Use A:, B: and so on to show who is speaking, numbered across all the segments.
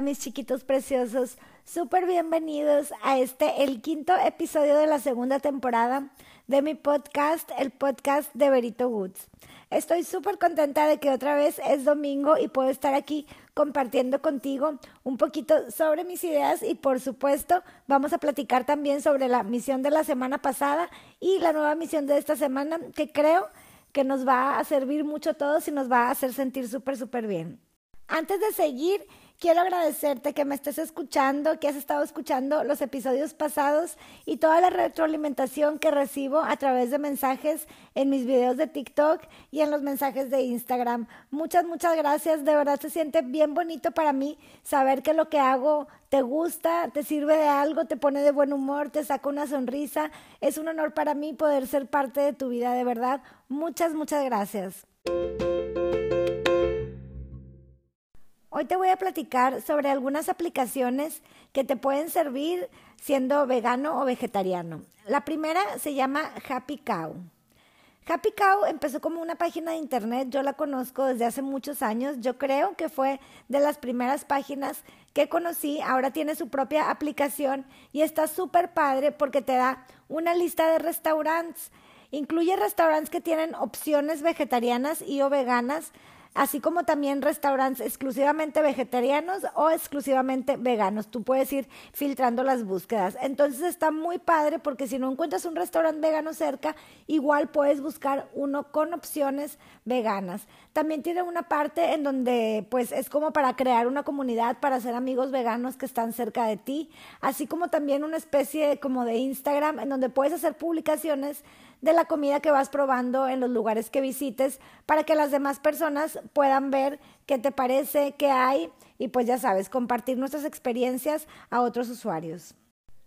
A: Mis chiquitos preciosos, súper bienvenidos a este, el quinto episodio de la segunda temporada de mi podcast, el podcast de Berito Woods. Estoy súper contenta de que otra vez es domingo y puedo estar aquí compartiendo contigo un poquito sobre mis ideas y por supuesto vamos a platicar también sobre la misión de la semana pasada y la nueva misión de esta semana que creo que nos va a servir mucho a todos y nos va a hacer sentir súper, súper bien. Antes de seguir, quiero agradecerte que me estés escuchando, que has estado escuchando los episodios pasados y toda la retroalimentación que recibo a través de mensajes en mis videos de TikTok y en los mensajes de Instagram. Muchas, muchas gracias. De verdad se siente bien bonito para mí saber que lo que hago te gusta, te sirve de algo, te pone de buen humor, te saca una sonrisa. Es un honor para mí poder ser parte de tu vida, de verdad. Muchas, muchas gracias. Hoy te voy a platicar sobre algunas aplicaciones que te pueden servir siendo vegano o vegetariano. La primera se llama Happy Cow. Happy Cow empezó como una página de internet, yo la conozco desde hace muchos años, yo creo que fue de las primeras páginas que conocí, ahora tiene su propia aplicación y está súper padre porque te da una lista de restaurantes, incluye restaurantes que tienen opciones vegetarianas y o veganas, así como también restaurantes exclusivamente vegetarianos o exclusivamente veganos. Tú puedes ir filtrando las búsquedas. Entonces está muy padre porque si no encuentras un restaurante vegano cerca, igual puedes buscar uno con opciones veganas. También tiene una parte en donde pues es como para crear una comunidad para hacer amigos veganos que están cerca de ti, así como también una especie como de Instagram en donde puedes hacer publicaciones de la comida que vas probando en los lugares que visites para que las demás personas puedan ver qué te parece, qué hay y pues ya sabes, compartir nuestras experiencias a otros usuarios.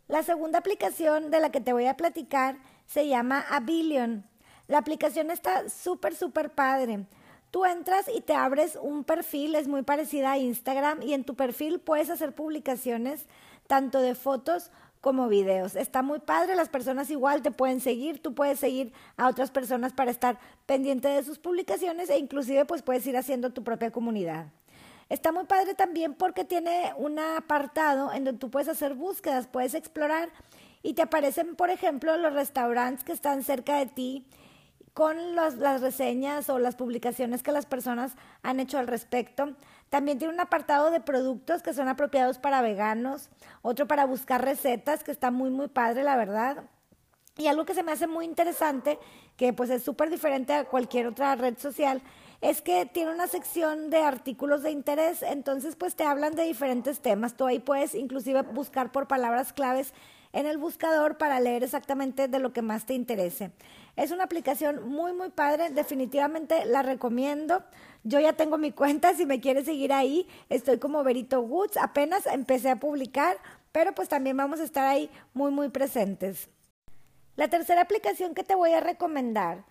A: La segunda aplicación de la que te voy a platicar se llama Abilion. La aplicación está súper, súper padre. Tú entras y te abres un perfil, es muy parecida a Instagram, y en tu perfil puedes hacer publicaciones tanto de fotos como videos. Está muy padre, las personas igual te pueden seguir, tú puedes seguir a otras personas para estar pendiente de sus publicaciones e inclusive pues puedes ir haciendo tu propia comunidad. Está muy padre también porque tiene un apartado en donde tú puedes hacer búsquedas, puedes explorar y te aparecen, por ejemplo, los restaurantes que están cerca de ti con las reseñas o las publicaciones que las personas han hecho al respecto. También tiene un apartado de productos que son apropiados para veganos, otro para buscar recetas, que está muy, muy padre, la verdad. Y algo que se me hace muy interesante, que pues es súper diferente a cualquier otra red social, es que tiene una sección de artículos de interés, entonces pues te hablan de diferentes temas. Tú ahí puedes inclusive buscar por palabras claves en el buscador para leer exactamente de lo que más te interese. Es una aplicación muy, muy padre, definitivamente la recomiendo. Yo ya tengo mi cuenta, si me quieres seguir ahí, estoy como Berito Woods, apenas empecé a publicar, pero pues también vamos a estar ahí muy, muy presentes. La tercera aplicación que te voy a recomendar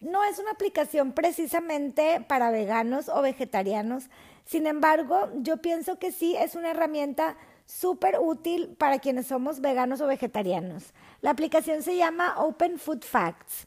A: no es una aplicación precisamente para veganos o vegetarianos, sin embargo, yo pienso que sí es una herramienta súper útil para quienes somos veganos o vegetarianos. La aplicación se llama Open Food Facts.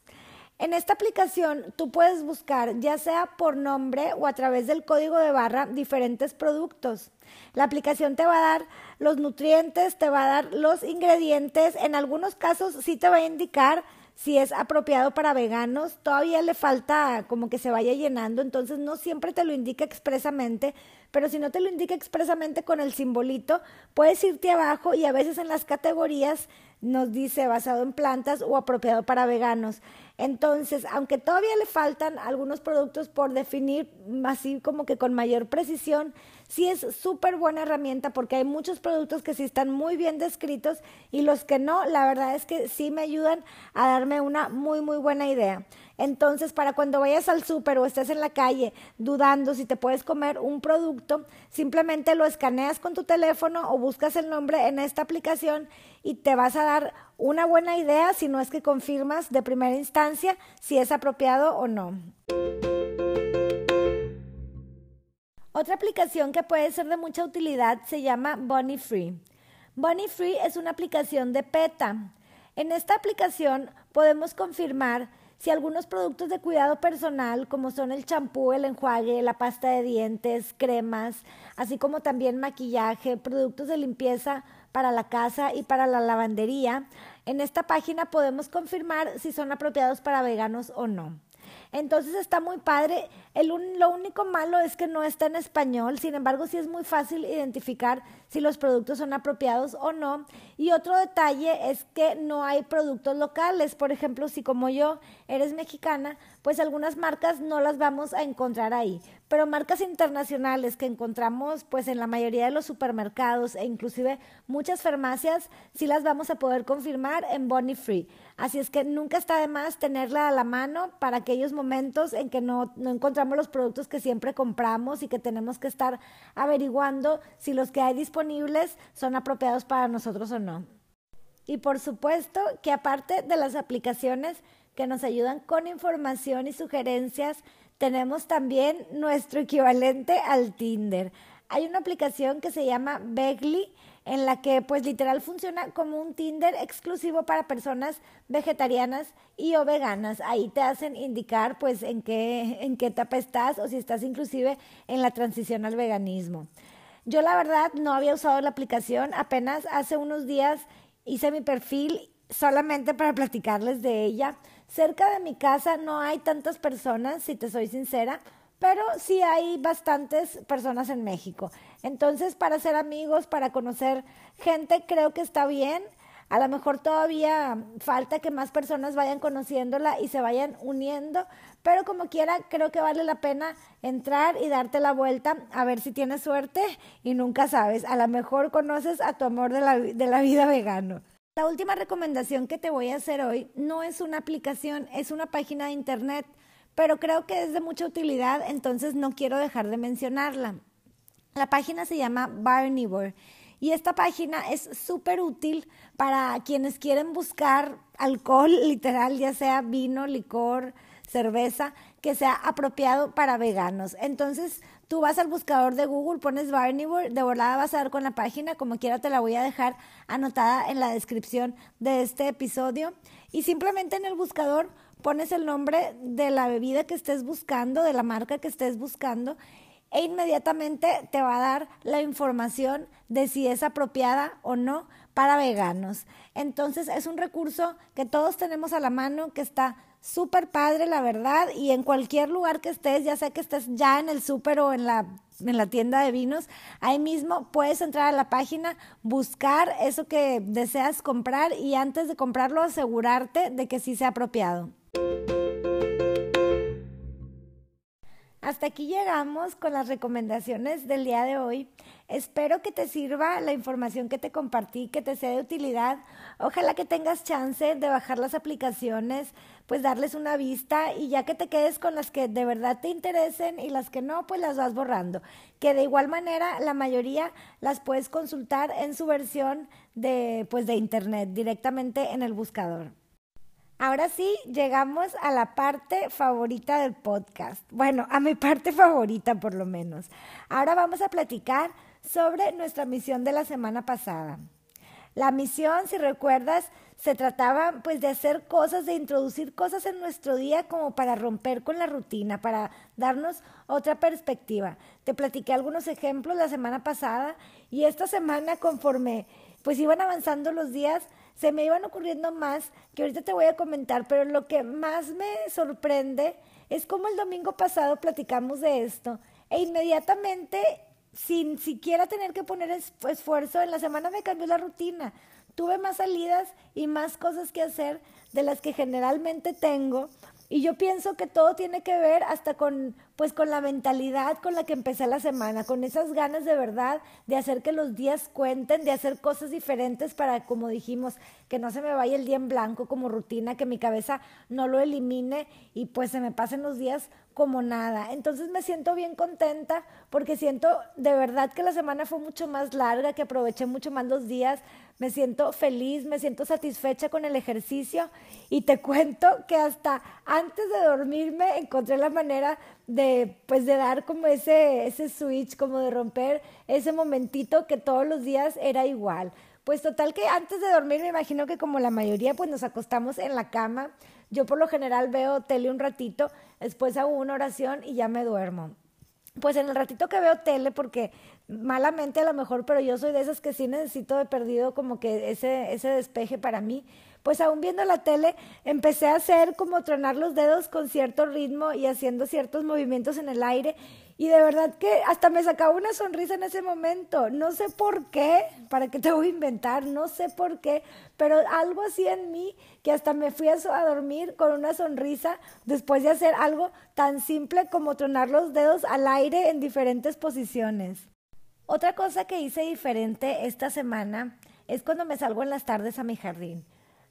A: En esta aplicación tú puedes buscar ya sea por nombre o a través del código de barra diferentes productos. La aplicación te va a dar los nutrientes, te va a dar los ingredientes, en algunos casos sí te va a indicar si es apropiado para veganos, todavía le falta como que se vaya llenando, entonces no siempre te lo indica expresamente, pero si no te lo indica expresamente con el simbolito, puedes irte abajo y a veces en las categorías nos dice basado en plantas o apropiado para veganos. Entonces, aunque todavía le faltan algunos productos por definir así como que con mayor precisión, sí es súper buena herramienta porque hay muchos productos que sí están muy bien descritos y los que no, la verdad es que sí me ayudan a darme una muy, muy buena idea. Entonces, para cuando vayas al súper o estés en la calle dudando si te puedes comer un producto, simplemente lo escaneas con tu teléfono o buscas el nombre en esta aplicación y te vas a dar una buena idea si no es que confirmas de primera instancia si es apropiado o no. Otra aplicación que puede ser de mucha utilidad se llama Bunny Free. Bunny Free es una aplicación de PETA. En esta aplicación podemos confirmar si algunos productos de cuidado personal, como son el champú, el enjuague, la pasta de dientes, cremas, así como también maquillaje, productos de limpieza para la casa y para la lavandería, en esta página podemos confirmar si son apropiados para veganos o no. Entonces está muy padre. El lo único malo es que no está en español, sin embargo sí es muy fácil identificar si los productos son apropiados o no. Y otro detalle es que no hay productos locales. Por ejemplo, si como yo eres mexicana, pues algunas marcas no las vamos a encontrar ahí. Pero marcas internacionales que encontramos pues en la mayoría de los supermercados e inclusive muchas farmacias, sí las vamos a poder confirmar en Bonnie Free. Así es que nunca está de más tenerla a la mano para aquellos momentos en que no, no encontramos los productos que siempre compramos y que tenemos que estar averiguando si los que hay disponibles son apropiados para nosotros o no. Y por supuesto que aparte de las aplicaciones que nos ayudan con información y sugerencias, tenemos también nuestro equivalente al Tinder. Hay una aplicación que se llama Begly en la que pues literal funciona como un Tinder exclusivo para personas vegetarianas y o veganas. Ahí te hacen indicar pues en qué, en qué etapa estás o si estás inclusive en la transición al veganismo. Yo la verdad no había usado la aplicación, apenas hace unos días hice mi perfil solamente para platicarles de ella. Cerca de mi casa no hay tantas personas, si te soy sincera, pero sí hay bastantes personas en México. Entonces, para ser amigos, para conocer gente, creo que está bien. A lo mejor todavía falta que más personas vayan conociéndola y se vayan uniendo, pero como quiera, creo que vale la pena entrar y darte la vuelta a ver si tienes suerte y nunca sabes, a lo mejor conoces a tu amor de la, de la vida vegano. La última recomendación que te voy a hacer hoy no es una aplicación, es una página de internet, pero creo que es de mucha utilidad, entonces no quiero dejar de mencionarla. La página se llama Barnivore y esta página es súper útil para quienes quieren buscar alcohol literal, ya sea vino, licor, cerveza, que sea apropiado para veganos. Entonces, Tú vas al buscador de Google, pones Barnivore, de volada vas a dar con la página, como quiera te la voy a dejar anotada en la descripción de este episodio. Y simplemente en el buscador pones el nombre de la bebida que estés buscando, de la marca que estés buscando, e inmediatamente te va a dar la información de si es apropiada o no para veganos. Entonces es un recurso que todos tenemos a la mano, que está súper padre, la verdad, y en cualquier lugar que estés, ya sea que estés ya en el súper o en la, en la tienda de vinos, ahí mismo puedes entrar a la página, buscar eso que deseas comprar y antes de comprarlo asegurarte de que sí sea apropiado. Hasta aquí llegamos con las recomendaciones del día de hoy. Espero que te sirva la información que te compartí, que te sea de utilidad. Ojalá que tengas chance de bajar las aplicaciones, pues darles una vista y ya que te quedes con las que de verdad te interesen y las que no, pues las vas borrando. Que de igual manera la mayoría las puedes consultar en su versión de pues de internet directamente en el buscador. Ahora sí, llegamos a la parte favorita del podcast. Bueno, a mi parte favorita por lo menos. Ahora vamos a platicar sobre nuestra misión de la semana pasada. La misión, si recuerdas, se trataba pues de hacer cosas, de introducir cosas en nuestro día como para romper con la rutina, para darnos otra perspectiva. Te platiqué algunos ejemplos la semana pasada y esta semana conforme pues iban avanzando los días, se me iban ocurriendo más que ahorita te voy a comentar, pero lo que más me sorprende es cómo el domingo pasado platicamos de esto e inmediatamente, sin siquiera tener que poner esfuerzo, en la semana me cambió la rutina. Tuve más salidas y más cosas que hacer de las que generalmente tengo y yo pienso que todo tiene que ver hasta con, pues, con la mentalidad con la que empecé la semana, con esas ganas de verdad de hacer que los días cuenten, de hacer cosas diferentes para, como dijimos, que no se me vaya el día en blanco como rutina, que mi cabeza no lo elimine y pues se me pasen los días como nada. Entonces me siento bien contenta porque siento de verdad que la semana fue mucho más larga, que aproveché mucho más los días, me siento feliz, me siento satisfecha con el ejercicio y te cuento que hasta antes de dormirme encontré la manera de pues de dar como ese ese switch, como de romper ese momentito que todos los días era igual Pues total que antes de dormir me imagino que como la mayoría pues nos acostamos en la cama. Yo por lo general veo tele un ratito, después hago una oración y ya me duermo. Pues en el ratito que veo tele, porque malamente a lo mejor, pero yo soy de esas que sí necesito de perdido como que ese, ese despeje para mí, pues aún viendo la tele empecé a hacer como tronar los dedos con cierto ritmo y haciendo ciertos movimientos en el aire y de verdad que hasta me sacaba una sonrisa en ese momento. No sé por qué, para qué te voy a inventar, no sé por qué, pero algo así en mí que hasta me fui a, dormir con una sonrisa después de hacer algo tan simple como tronar los dedos al aire en diferentes posiciones. Otra cosa que hice diferente esta semana es cuando me salgo en las tardes a mi jardín.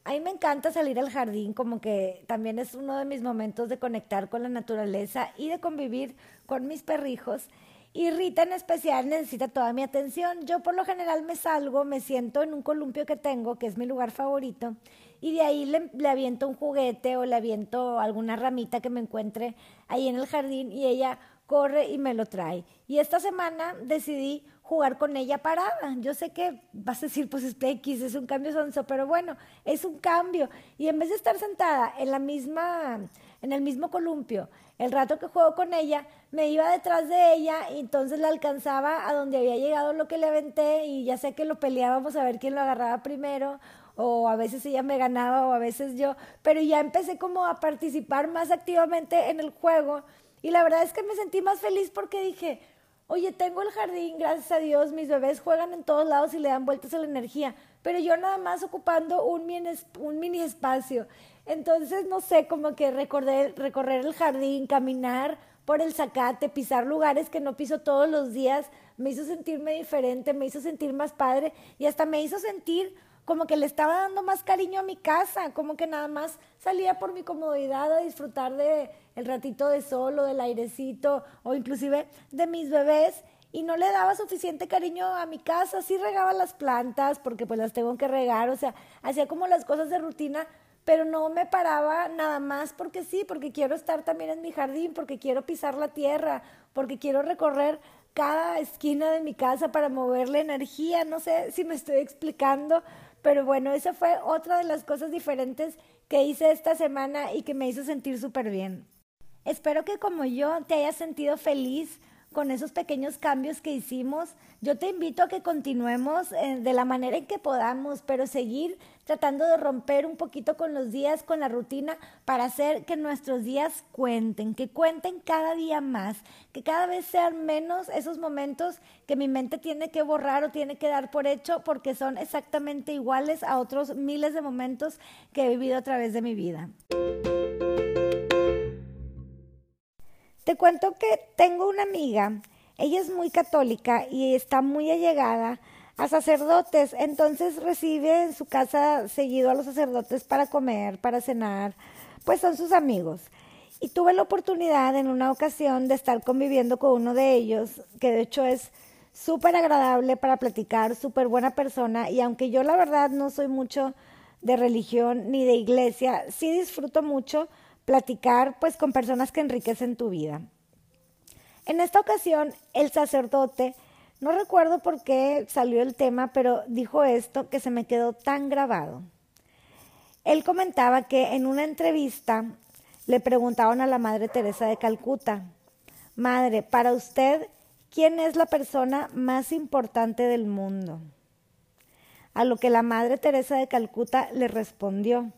A: A mí me encanta salir al jardín, como que también es uno de mis momentos de conectar con la naturaleza y de convivir con mis perrijos. Y Rita en especial necesita toda mi atención. Yo por lo general me salgo, me siento en un columpio que tengo, que es mi lugar favorito, y de ahí le, le, aviento un juguete o le aviento alguna ramita que me encuentre ahí en el jardín y ella corre y me lo trae. Y esta semana decidí jugar con ella parada. Yo sé que vas a decir, pues es X, es un cambio sonso, pero bueno, es un cambio. Y en vez de estar sentada en la misma, en el mismo columpio, el rato que juego con ella, me iba detrás de ella y entonces la alcanzaba a donde había llegado lo que le aventé y ya sé que lo peleábamos a ver quién lo agarraba primero o a veces ella me ganaba o a veces yo, pero ya empecé como a participar más activamente en el juego y la verdad es que me sentí más feliz porque dije, Oye, tengo el jardín, gracias a Dios, mis bebés juegan en todos lados y le dan vueltas a la energía, pero yo nada más ocupando un mini, un mini espacio. Entonces, no sé, como que recorrer, recorrer el jardín, caminar por el zacate, pisar lugares que no piso todos los días, me hizo sentirme diferente, me hizo sentir más padre y hasta me hizo sentir como que le estaba dando más cariño a mi casa, como que nada más salía por mi comodidad a disfrutar de el ratito de sol o del airecito o inclusive de mis bebés y no le daba suficiente cariño a mi casa, sí regaba las plantas porque pues las tengo que regar, o sea, hacía como las cosas de rutina, pero no me paraba nada más porque sí, porque quiero estar también en mi jardín, porque quiero pisar la tierra, porque quiero recorrer cada esquina de mi casa para moverle energía, no sé si me estoy explicando, pero bueno, esa fue otra de las cosas diferentes que hice esta semana y que me hizo sentir súper bien. Espero que como yo te hayas sentido feliz con esos pequeños cambios que hicimos. Yo te invito a que continuemos eh, de la manera en que podamos, pero seguir tratando de romper un poquito con los días, con la rutina, para hacer que nuestros días cuenten, que cuenten cada día más, que cada vez sean menos esos momentos que mi mente tiene que borrar o tiene que dar por hecho, porque son exactamente iguales a otros miles de momentos que he vivido a través de mi vida. Te cuento que tengo una amiga, ella es muy católica y está muy allegada a sacerdotes, entonces recibe en su casa seguido a los sacerdotes para comer, para cenar, pues son sus amigos. Y tuve la oportunidad en una ocasión de estar conviviendo con uno de ellos, que de hecho es súper agradable para platicar, súper buena persona, y aunque yo la verdad no soy mucho de religión ni de iglesia, sí disfruto mucho platicar pues con personas que enriquecen tu vida. En esta ocasión, el sacerdote, no recuerdo por qué salió el tema, pero dijo esto que se me quedó tan grabado. Él comentaba que en una entrevista le preguntaron a la Madre Teresa de Calcuta, Madre, para usted, ¿quién es la persona más importante del mundo? A lo que la Madre Teresa de Calcuta le respondió,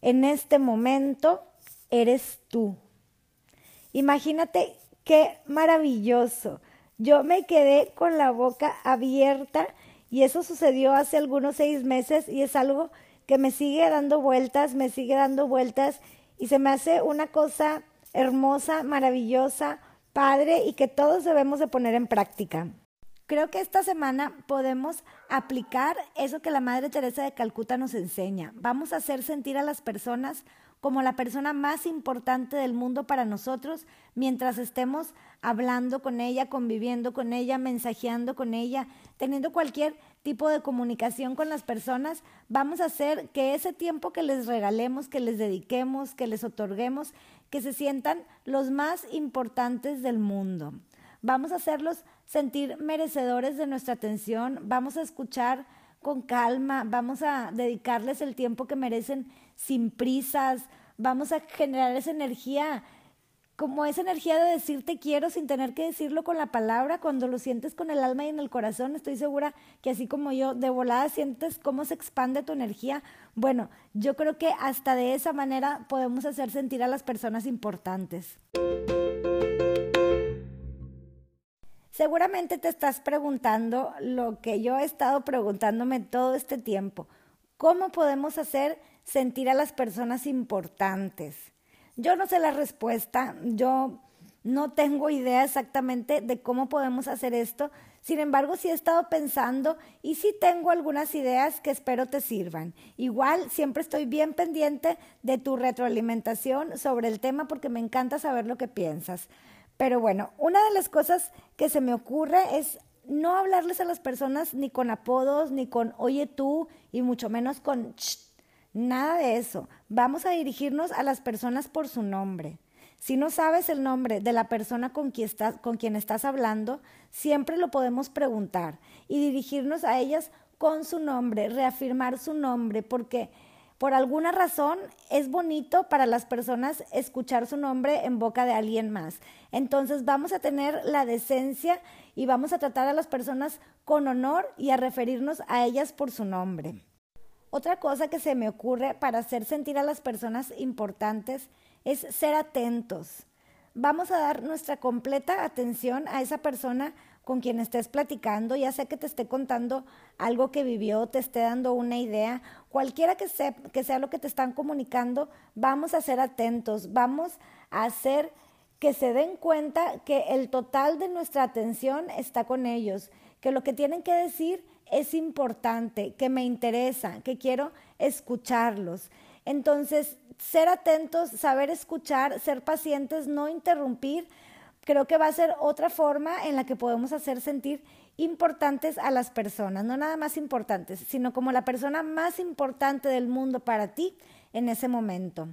A: en este momento eres tú. Imagínate qué maravilloso. Yo me quedé con la boca abierta y eso sucedió hace algunos seis meses y es algo que me sigue dando vueltas, me sigue dando vueltas y se me hace una cosa hermosa, maravillosa, padre y que todos debemos de poner en práctica. Creo que esta semana podemos aplicar eso que la Madre Teresa de Calcuta nos enseña. Vamos a hacer sentir a las personas como la persona más importante del mundo para nosotros mientras estemos hablando con ella, conviviendo con ella, mensajeando con ella, teniendo cualquier tipo de comunicación con las personas, vamos a hacer que ese tiempo que les regalemos, que les dediquemos, que les otorguemos, que se sientan los más importantes del mundo. Vamos a hacerlos sentir merecedores de nuestra atención, vamos a escuchar con calma, vamos a dedicarles el tiempo que merecen sin prisas, vamos a generar esa energía como esa energía de decir te quiero sin tener que decirlo con la palabra, cuando lo sientes con el alma y en el corazón, estoy segura que así como yo, de volada sientes cómo se expande tu energía. Bueno, yo creo que hasta de esa manera podemos hacer sentir a las personas importantes. Seguramente te estás preguntando lo que yo he estado preguntándome todo este tiempo. ¿Cómo podemos hacer sentir a las personas importantes? Yo no sé la respuesta, yo no tengo idea exactamente de cómo podemos hacer esto, sin embargo sí he estado pensando y sí tengo algunas ideas que espero te sirvan. Igual siempre estoy bien pendiente de tu retroalimentación sobre el tema porque me encanta saber lo que piensas. Pero bueno, una de las cosas que se me ocurre es no hablarles a las personas ni con apodos, ni con oye tú, y mucho menos con Nada de eso. Vamos a dirigirnos a las personas por su nombre. Si no sabes el nombre de la persona con quien, estás, con quien estás hablando, siempre lo podemos preguntar y dirigirnos a ellas con su nombre, reafirmar su nombre, porque por alguna razón es bonito para las personas escuchar su nombre en boca de alguien más. Entonces vamos a tener la decencia y vamos a tratar a las personas con honor y a referirnos a ellas por su nombre. Otra cosa que se me ocurre para hacer sentir a las personas importantes es ser atentos. Vamos a dar nuestra completa atención a esa persona con quien estés platicando, ya sea que te esté contando algo que vivió, te esté dando una idea, cualquiera que sea, que sea lo que te están comunicando, vamos a ser atentos, vamos a hacer que se den cuenta que el total de nuestra atención está con ellos, que lo que tienen que decir es importante, que me interesa, que quiero escucharlos. Entonces, ser atentos, saber escuchar, ser pacientes, no interrumpir, creo que va a ser otra forma en la que podemos hacer sentir importantes a las personas, no nada más importantes, sino como la persona más importante del mundo para ti en ese momento.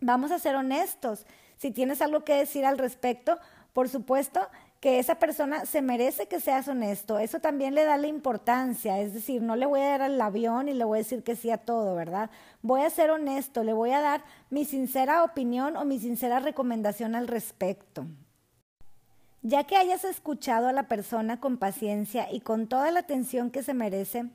A: Vamos a ser honestos. Si tienes algo que decir al respecto, por supuesto, que esa persona se merece que seas honesto. Eso también le da la importancia. Es decir, no le voy a dar al avión y le voy a decir que sí a todo, ¿verdad? Voy a ser honesto, le voy a dar mi sincera opinión o mi sincera recomendación al respecto. Ya que hayas escuchado a la persona con paciencia y con toda la atención que se merece,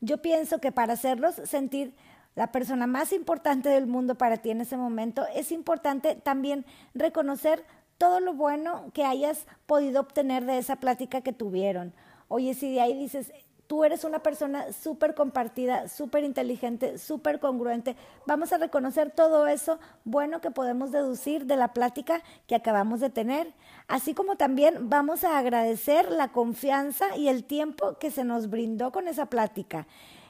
A: yo pienso que para hacerlos sentir la persona más importante del mundo para ti en ese momento, es importante también reconocer todo lo bueno que hayas podido obtener de esa plática que tuvieron. Oye, si de ahí dices, tú eres una persona súper compartida, súper inteligente, súper congruente, vamos a reconocer todo eso bueno que podemos deducir de la plática que acabamos de tener, así como también vamos a agradecer la confianza y el tiempo que se nos brindó con esa plática.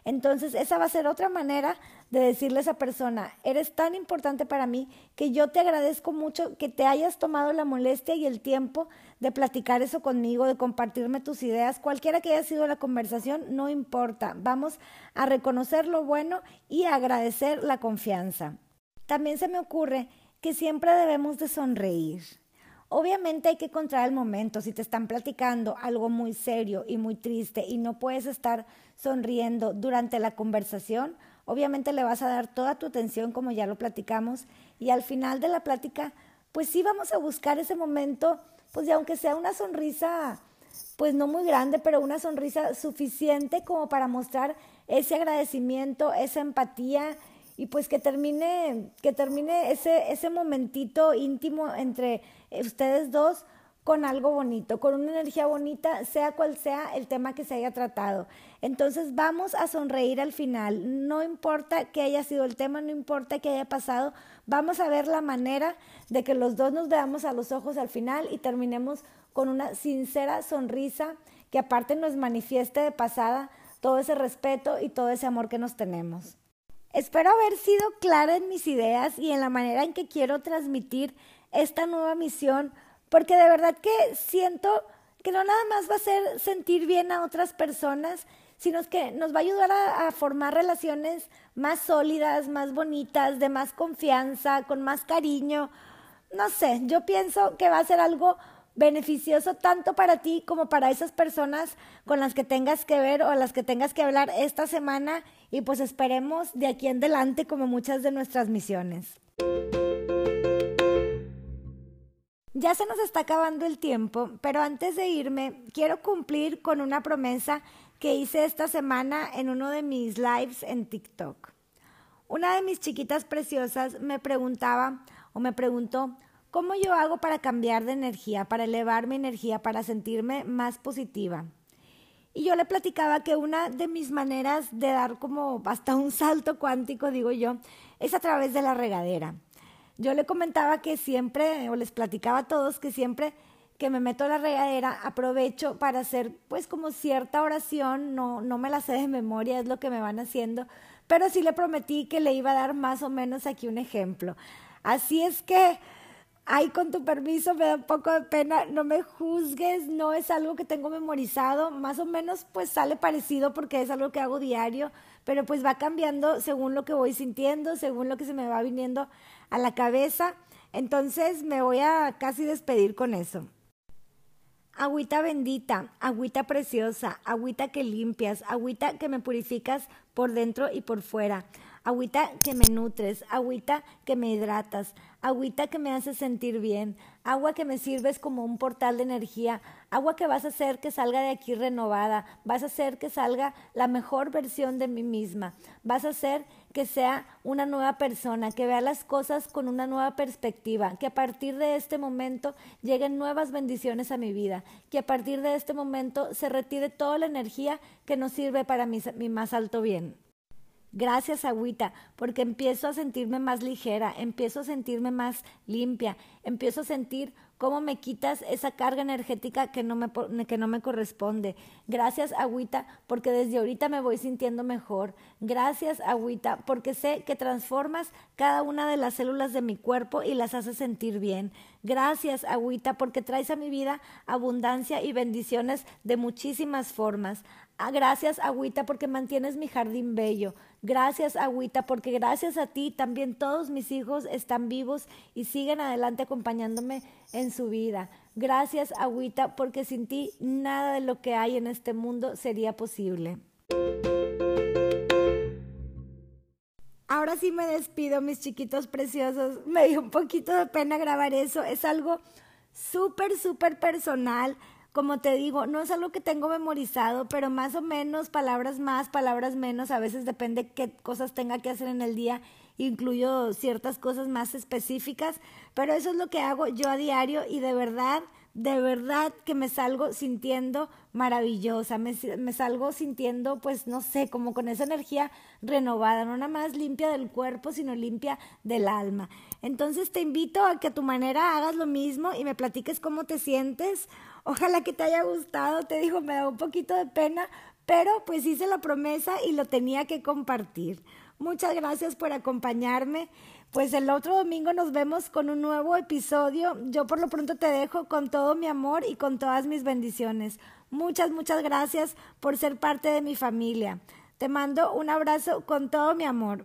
A: Entonces, esa va a ser otra manera de decirle a esa persona, eres tan importante para mí que yo te agradezco mucho que te hayas tomado la molestia y el tiempo de platicar eso conmigo, de compartirme tus ideas, cualquiera que haya sido la conversación, no importa. Vamos a reconocer lo bueno y a agradecer la confianza. También se me ocurre que siempre debemos de sonreír. Obviamente hay que encontrar el momento. Si te están platicando algo muy serio y muy triste y no puedes estar sonriendo durante la conversación, obviamente le vas a dar toda tu atención como ya lo platicamos y al final de la plática, pues sí vamos a buscar ese momento, pues ya aunque sea una sonrisa, pues no muy grande, pero una sonrisa suficiente como para mostrar ese agradecimiento, esa empatía y pues que termine, que termine ese, ese momentito íntimo entre ustedes dos con algo bonito, con una energía bonita, sea cual sea el tema que se haya tratado. Entonces vamos a sonreír al final, no importa que haya sido el tema, no importa que haya pasado, vamos a ver la manera de que los dos nos veamos a los ojos al final y terminemos con una sincera sonrisa que aparte nos manifieste de pasada todo ese respeto y todo ese amor que nos tenemos. Espero haber sido clara en mis ideas y en la manera en que quiero transmitir esta nueva misión, porque de verdad que siento que no nada más va a ser sentir bien a otras personas, sino que nos va a ayudar a, formar relaciones más sólidas, más bonitas, de más confianza, con más cariño. No sé, yo pienso que va a ser algo beneficioso tanto para ti como para esas personas con las que tengas que ver o las que tengas que hablar esta semana y pues esperemos de aquí en adelante como muchas de nuestras misiones. Ya se nos está acabando el tiempo, pero antes de irme, quiero cumplir con una promesa que hice esta semana en uno de mis lives en TikTok. Una de mis chiquitas preciosas me preguntaba o me preguntó, ¿cómo yo hago para cambiar de energía, para elevar mi energía, para sentirme más positiva? Y yo le platicaba que una de mis maneras de dar como hasta un salto cuántico, digo yo, es a través de la regadera yo le comentaba que siempre, o les platicaba a todos, que siempre que me meto a la regadera aprovecho para hacer pues como cierta oración, no, no me la sé de memoria, es lo que me van haciendo, pero sí le prometí que le iba a dar más o menos aquí un ejemplo. Así es que, ay, con tu permiso, me da un poco de pena, no me juzgues, no es algo que tengo memorizado, más o menos pues sale parecido porque es algo que hago diario, pero pues va cambiando según lo que voy sintiendo, según lo que se me va viniendo a la cabeza. Entonces me voy a casi despedir con eso. Agüita bendita, agüita preciosa, agüita que limpias, agüita que me purificas por dentro y por fuera, agüita que me nutres, agüita que me hidratas, agüita que me hace sentir bien, agua que me sirves como un portal de energía, agua que vas a hacer que salga de aquí renovada, vas a hacer que salga la mejor versión de mí misma, vas a hacer que sea una nueva persona, que vea las cosas con una nueva perspectiva, que a partir de este momento lleguen nuevas bendiciones a mi vida, que a partir de este momento se retire toda la energía que no sirve para mi, mi más alto bien. Gracias, agüita, porque empiezo a sentirme más ligera, empiezo a sentirme más limpia, empiezo a sentir cómo me quitas esa carga energética que no me, que no me corresponde. Gracias, agüita, porque desde ahorita me voy sintiendo mejor. Gracias, agüita, porque sé que transformas cada una de las células de mi cuerpo y las haces sentir bien. Gracias, agüita, porque traes a mi vida abundancia y bendiciones de muchísimas formas. Ah, gracias, agüita, porque mantienes mi jardín bello. Gracias, agüita, porque gracias a ti también todos mis hijos están vivos y siguen adelante acompañándome en su vida. Gracias, agüita, porque sin ti nada de lo que hay en este mundo sería posible. Ahora sí me despido, mis chiquitos preciosos. Me dio un poquito de pena grabar eso. Es algo súper, súper personal como te digo, no es algo que tengo memorizado, pero más o menos, palabras más, palabras menos, a veces depende qué cosas tenga que hacer en el día, incluyo ciertas cosas más específicas, pero eso es lo que hago yo a diario y de verdad, de verdad que me salgo sintiendo maravillosa, me, salgo sintiendo, pues no sé, como con esa energía renovada, no nada más limpia del cuerpo, sino limpia del alma. Entonces te invito a que a tu manera hagas lo mismo y me platiques cómo te sientes Ojalá que te haya gustado, te digo, me da un poquito de pena, pero pues hice la promesa y lo tenía que compartir. Muchas gracias por acompañarme. Pues el otro domingo nos vemos con un nuevo episodio. Yo por lo pronto te dejo con todo mi amor y con todas mis bendiciones. Muchas, muchas gracias por ser parte de mi familia. Te mando un abrazo con todo mi amor.